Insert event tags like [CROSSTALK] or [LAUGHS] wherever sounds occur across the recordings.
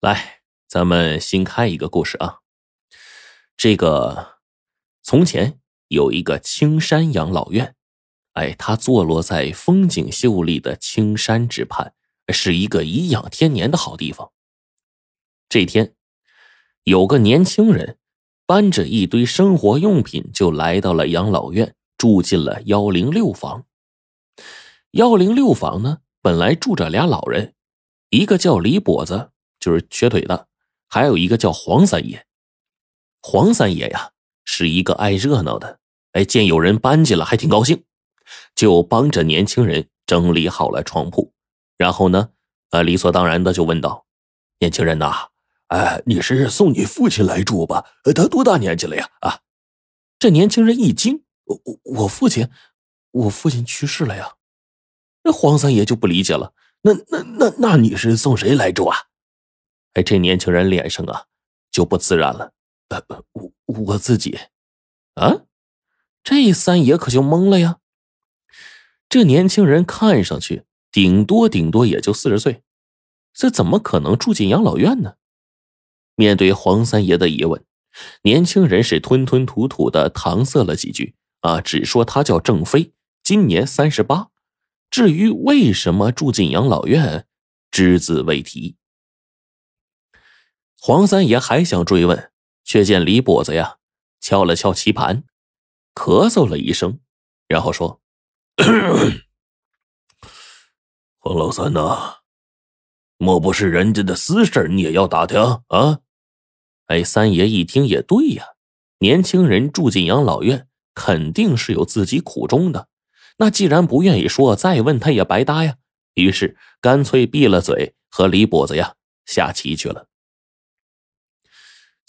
来，咱们新开一个故事啊。这个从前有一个青山养老院，哎，它坐落在风景秀丽的青山之畔，是一个颐养天年的好地方。这天，有个年轻人搬着一堆生活用品就来到了养老院，住进了幺零六房。幺零六房呢，本来住着俩老人，一个叫李跛子。就是瘸腿的，还有一个叫黄三爷。黄三爷呀，是一个爱热闹的，哎，见有人搬进来，还挺高兴，就帮着年轻人整理好了床铺。然后呢，呃，理所当然的就问道：“年轻人呐，哎，你是送你父亲来住吧？他多大年纪了呀？”啊，这年轻人一惊：“我我我父亲，我父亲去世了呀。”那黄三爷就不理解了：“那那那那你是送谁来住啊？”哎，这年轻人脸上啊就不自然了。呃，我我自己，啊，这三爷可就懵了呀。这年轻人看上去顶多顶多也就四十岁，这怎么可能住进养老院呢？面对黄三爷的疑问，年轻人是吞吞吐吐的搪塞了几句啊，只说他叫郑飞，今年三十八。至于为什么住进养老院，只字未提。黄三爷还想追问，却见李跛子呀敲了敲棋盘，咳嗽了一声，然后说：[COUGHS] “黄老三呐，莫不是人家的私事你也要打听啊？”哎，三爷一听也对呀，年轻人住进养老院，肯定是有自己苦衷的。那既然不愿意说，再问他也白搭呀。于是干脆闭了嘴，和李跛子呀下棋去了。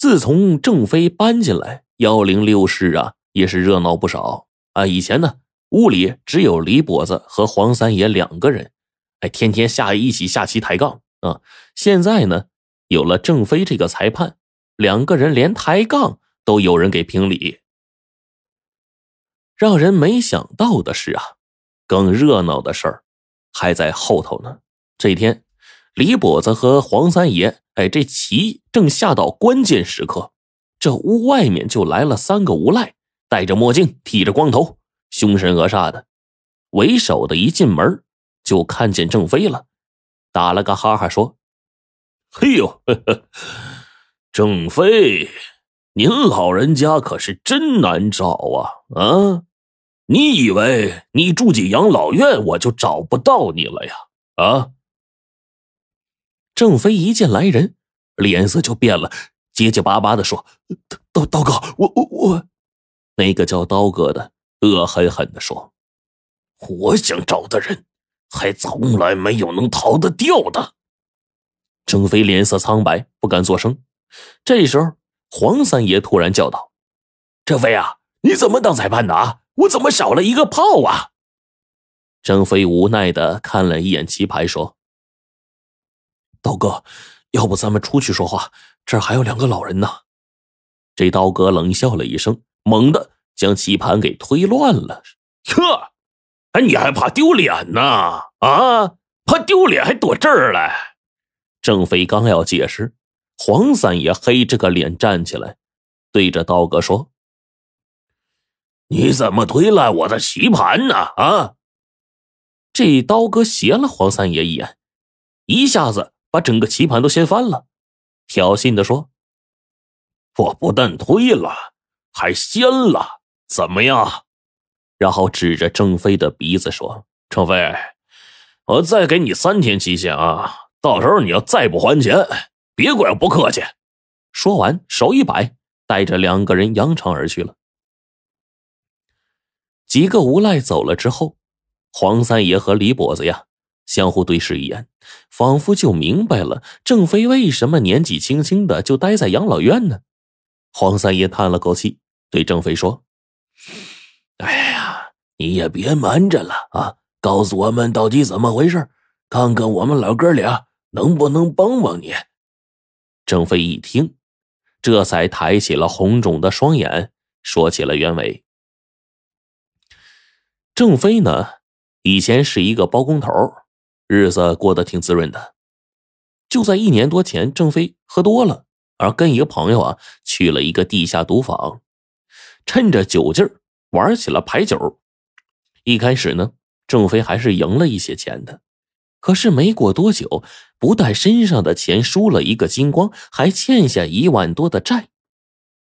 自从郑飞搬进来，幺零六室啊也是热闹不少啊。以前呢，屋里只有李跛子和黄三爷两个人，哎，天天下一起下棋抬杠啊。现在呢，有了郑飞这个裁判，两个人连抬杠都有人给评理。让人没想到的是啊，更热闹的事儿还在后头呢。这天。李跛子和黄三爷，哎，这棋正下到关键时刻，这屋外面就来了三个无赖，戴着墨镜，剃着光头，凶神恶煞的。为首的一进门就看见郑飞了，打了个哈哈说：“嘿呦，呵 [LAUGHS] 呵郑飞，您老人家可是真难找啊！啊，你以为你住进养老院，我就找不到你了呀？啊？”郑飞一见来人，脸色就变了，结结巴巴的说：“刀刀哥，我我我……那个叫刀哥的恶狠狠的说：‘我想找的人，还从来没有能逃得掉的。’”郑飞脸色苍白，不敢作声。这时候，黄三爷突然叫道：“郑飞啊，你怎么当裁判的啊？我怎么少了一个炮啊？”郑飞无奈的看了一眼棋牌，说。刀哥，要不咱们出去说话？这儿还有两个老人呢。这刀哥冷笑了一声，猛地将棋盘给推乱了。呵，哎，你还怕丢脸呢？啊，怕丢脸还躲这儿来？郑飞刚要解释，黄三爷黑着个脸站起来，对着刀哥说：“你怎么推烂我的棋盘呢？啊！”这刀哥斜了黄三爷一眼，一下子。把整个棋盘都掀翻了，挑衅的说：“我不但推了，还掀了，怎么样？”然后指着郑飞的鼻子说：“郑飞，我再给你三天期限啊！到时候你要再不还钱，别怪我不客气。”说完，手一摆，带着两个人扬长而去了。几个无赖走了之后，黄三爷和李跛子呀。相互对视一眼，仿佛就明白了郑飞为什么年纪轻轻的就待在养老院呢？黄三爷叹了口气，对郑飞说：“哎呀，你也别瞒着了啊，告诉我们到底怎么回事，看看我们老哥俩能不能帮帮你。”郑飞一听，这才抬起了红肿的双眼，说起了原委。郑飞呢，以前是一个包工头。日子过得挺滋润的，就在一年多前，郑飞喝多了，而跟一个朋友啊去了一个地下赌坊，趁着酒劲儿玩起了牌九。一开始呢，郑飞还是赢了一些钱的，可是没过多久，不但身上的钱输了一个精光，还欠下一万多的债。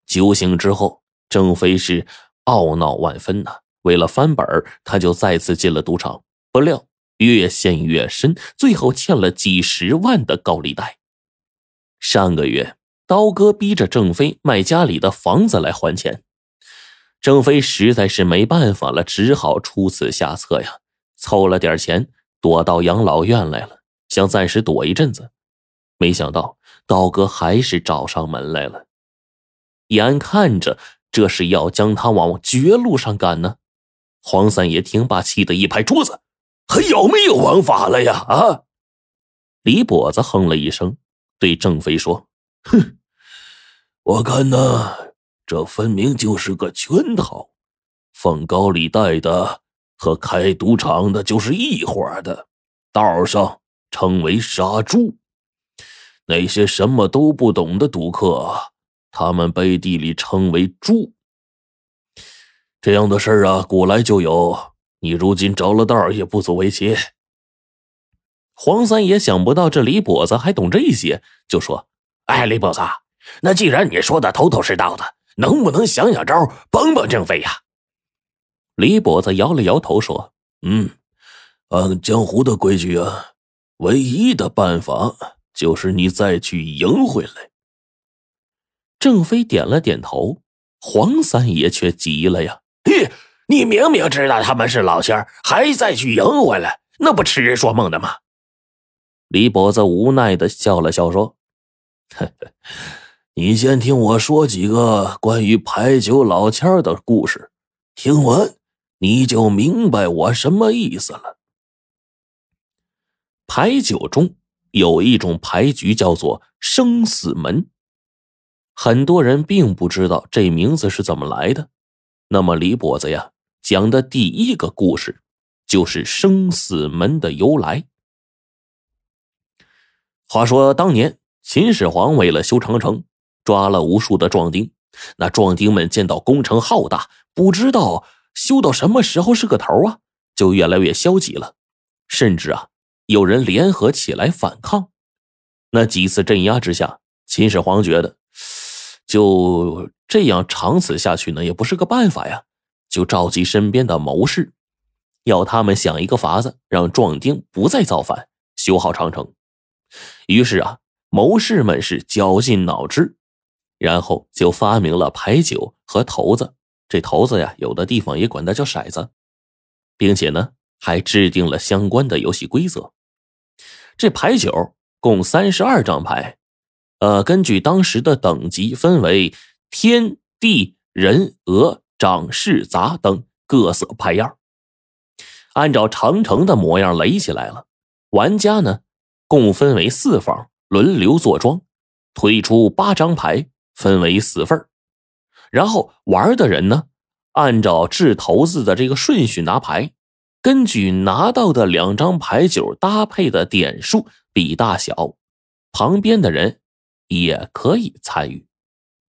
酒醒之后，郑飞是懊恼万分呐。为了翻本他就再次进了赌场，不料越陷越深，最后欠了几十万的高利贷。上个月，刀哥逼着郑飞卖家里的房子来还钱。郑飞实在是没办法了，只好出此下策呀，凑了点钱，躲到养老院来了，想暂时躲一阵子。没想到刀哥还是找上门来了，眼看着这是要将他往绝路上赶呢。黄三爷听罢，气得一拍桌子：“还有没有王法了呀？”啊！李跛子哼了一声，对郑飞说：“哼，我看呢。”这分明就是个圈套，放高利贷的和开赌场的就是一伙的，道上称为杀猪。那些什么都不懂的赌客，他们背地里称为猪。这样的事儿啊，古来就有。你如今着了道，也不足为奇。黄三爷想不到这李跛子还懂这些，就说：“哎，李跛子，那既然你说的头头是道的。”能不能想想招帮帮郑飞呀？李跛子摇了摇头说：“嗯，按江湖的规矩啊，唯一的办法就是你再去赢回来。”郑飞点了点头，黄三爷却急了呀：“你你明明知道他们是老乡，还再去赢回来，那不痴人说梦的吗？”李跛子无奈的笑了笑说：“。[LAUGHS] ”你先听我说几个关于牌九老千的故事，听完你就明白我什么意思了。牌九中有一种牌局叫做生死门，很多人并不知道这名字是怎么来的。那么李跛子呀讲的第一个故事就是生死门的由来。话说当年秦始皇为了修长城。抓了无数的壮丁，那壮丁们见到工程浩大，不知道修到什么时候是个头啊，就越来越消极了，甚至啊，有人联合起来反抗。那几次镇压之下，秦始皇觉得就这样长此下去呢，也不是个办法呀，就召集身边的谋士，要他们想一个法子，让壮丁不再造反，修好长城。于是啊，谋士们是绞尽脑汁。然后就发明了牌九和骰子，这骰子呀，有的地方也管它叫骰子，并且呢，还制定了相关的游戏规则。这牌九共三十二张牌，呃，根据当时的等级分为天地人鹅长士杂等各色牌样，按照长城的模样垒起来了。玩家呢，共分为四方，轮流坐庄，推出八张牌。分为四份然后玩的人呢，按照掷骰子的这个顺序拿牌，根据拿到的两张牌九搭配的点数比大小，旁边的人也可以参与。